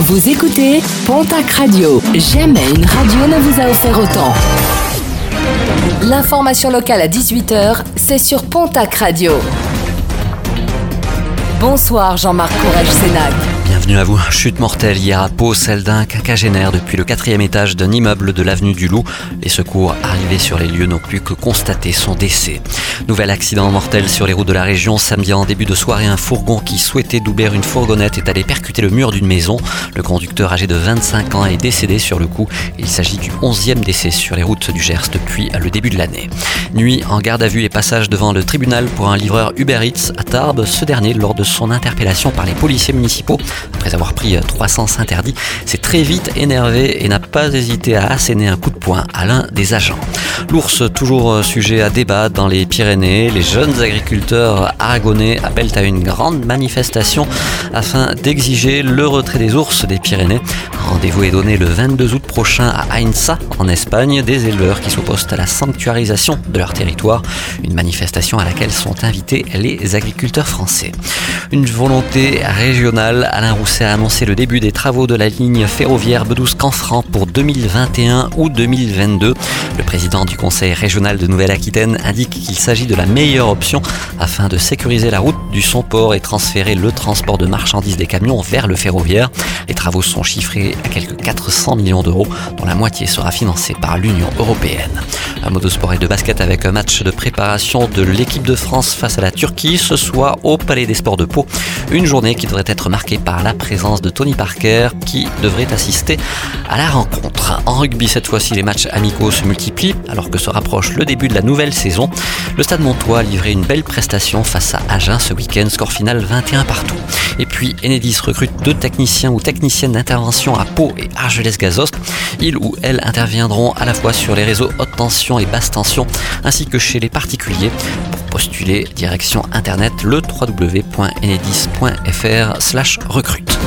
Vous écoutez Pontac Radio. Jamais une radio ne vous a offert autant. L'information locale à 18h, c'est sur Pontac Radio. Bonsoir Jean-Marc Courage-Sénac. Bienvenue à vous. Chute mortelle hier à Pau, celle d'un quinquagénaire depuis le quatrième étage d'un immeuble de l'avenue du Loup. Les secours arrivés sur les lieux n'ont pu que constater son décès. Nouvel accident mortel sur les routes de la région. Samedi en début de soirée, un fourgon qui souhaitait doubler une fourgonnette est allé percuter le mur d'une maison. Le conducteur âgé de 25 ans est décédé sur le coup. Il s'agit du 11e décès sur les routes du Gers depuis le début de l'année. Nuit en garde à vue et passage devant le tribunal pour un livreur Uber Eats à Tarbes. Ce dernier, lors de son interpellation par les policiers municipaux, après avoir pris 300 interdits, s'est très vite énervé et n'a pas hésité à asséner un coup de poing à l'un des agents. L'ours, toujours sujet à débat dans les Pyrénées, les jeunes agriculteurs aragonais appellent à une grande manifestation afin d'exiger le retrait des ours des Pyrénées. Rendez-vous est donné le 22 août prochain à Ainsa, en Espagne, des éleveurs qui s'opposent à la sanctuarisation de leur territoire, une manifestation à laquelle sont invités les agriculteurs français. Une volonté régionale, Alain Rousset a annoncé le début des travaux de la ligne ferroviaire Bedouze-Canfranc pour 2021 ou 2022. Le président du conseil régional de Nouvelle-Aquitaine indique qu'il s'agit de la meilleure option afin de sécuriser la route du son-port et transférer le transport de marchandises des camions vers le ferroviaire. Les travaux sont chiffrés à quelques 400 millions d'euros, dont la moitié sera financée par l'Union européenne. Un mot de sport et de basket avec un match de préparation de l'équipe de France face à la Turquie ce soir au Palais des Sports de Pau. Une journée qui devrait être marquée par la présence de Tony Parker qui devrait assister à la rencontre. En rugby, cette fois-ci, les matchs amicaux se multiplient alors que se rapproche le début de la nouvelle saison. Le Stade Montois a livré une belle prestation face à Agen ce week-end, score final 21 partout. Et puis Enedis recrute deux techniciens ou techniciennes d'intervention à Pau et Argelès-Gazost. Ils ou elles interviendront à la fois sur les réseaux haute tension et basse tension, ainsi que chez les particuliers. Postuler, direction internet le www.enedis.fr slash recrute.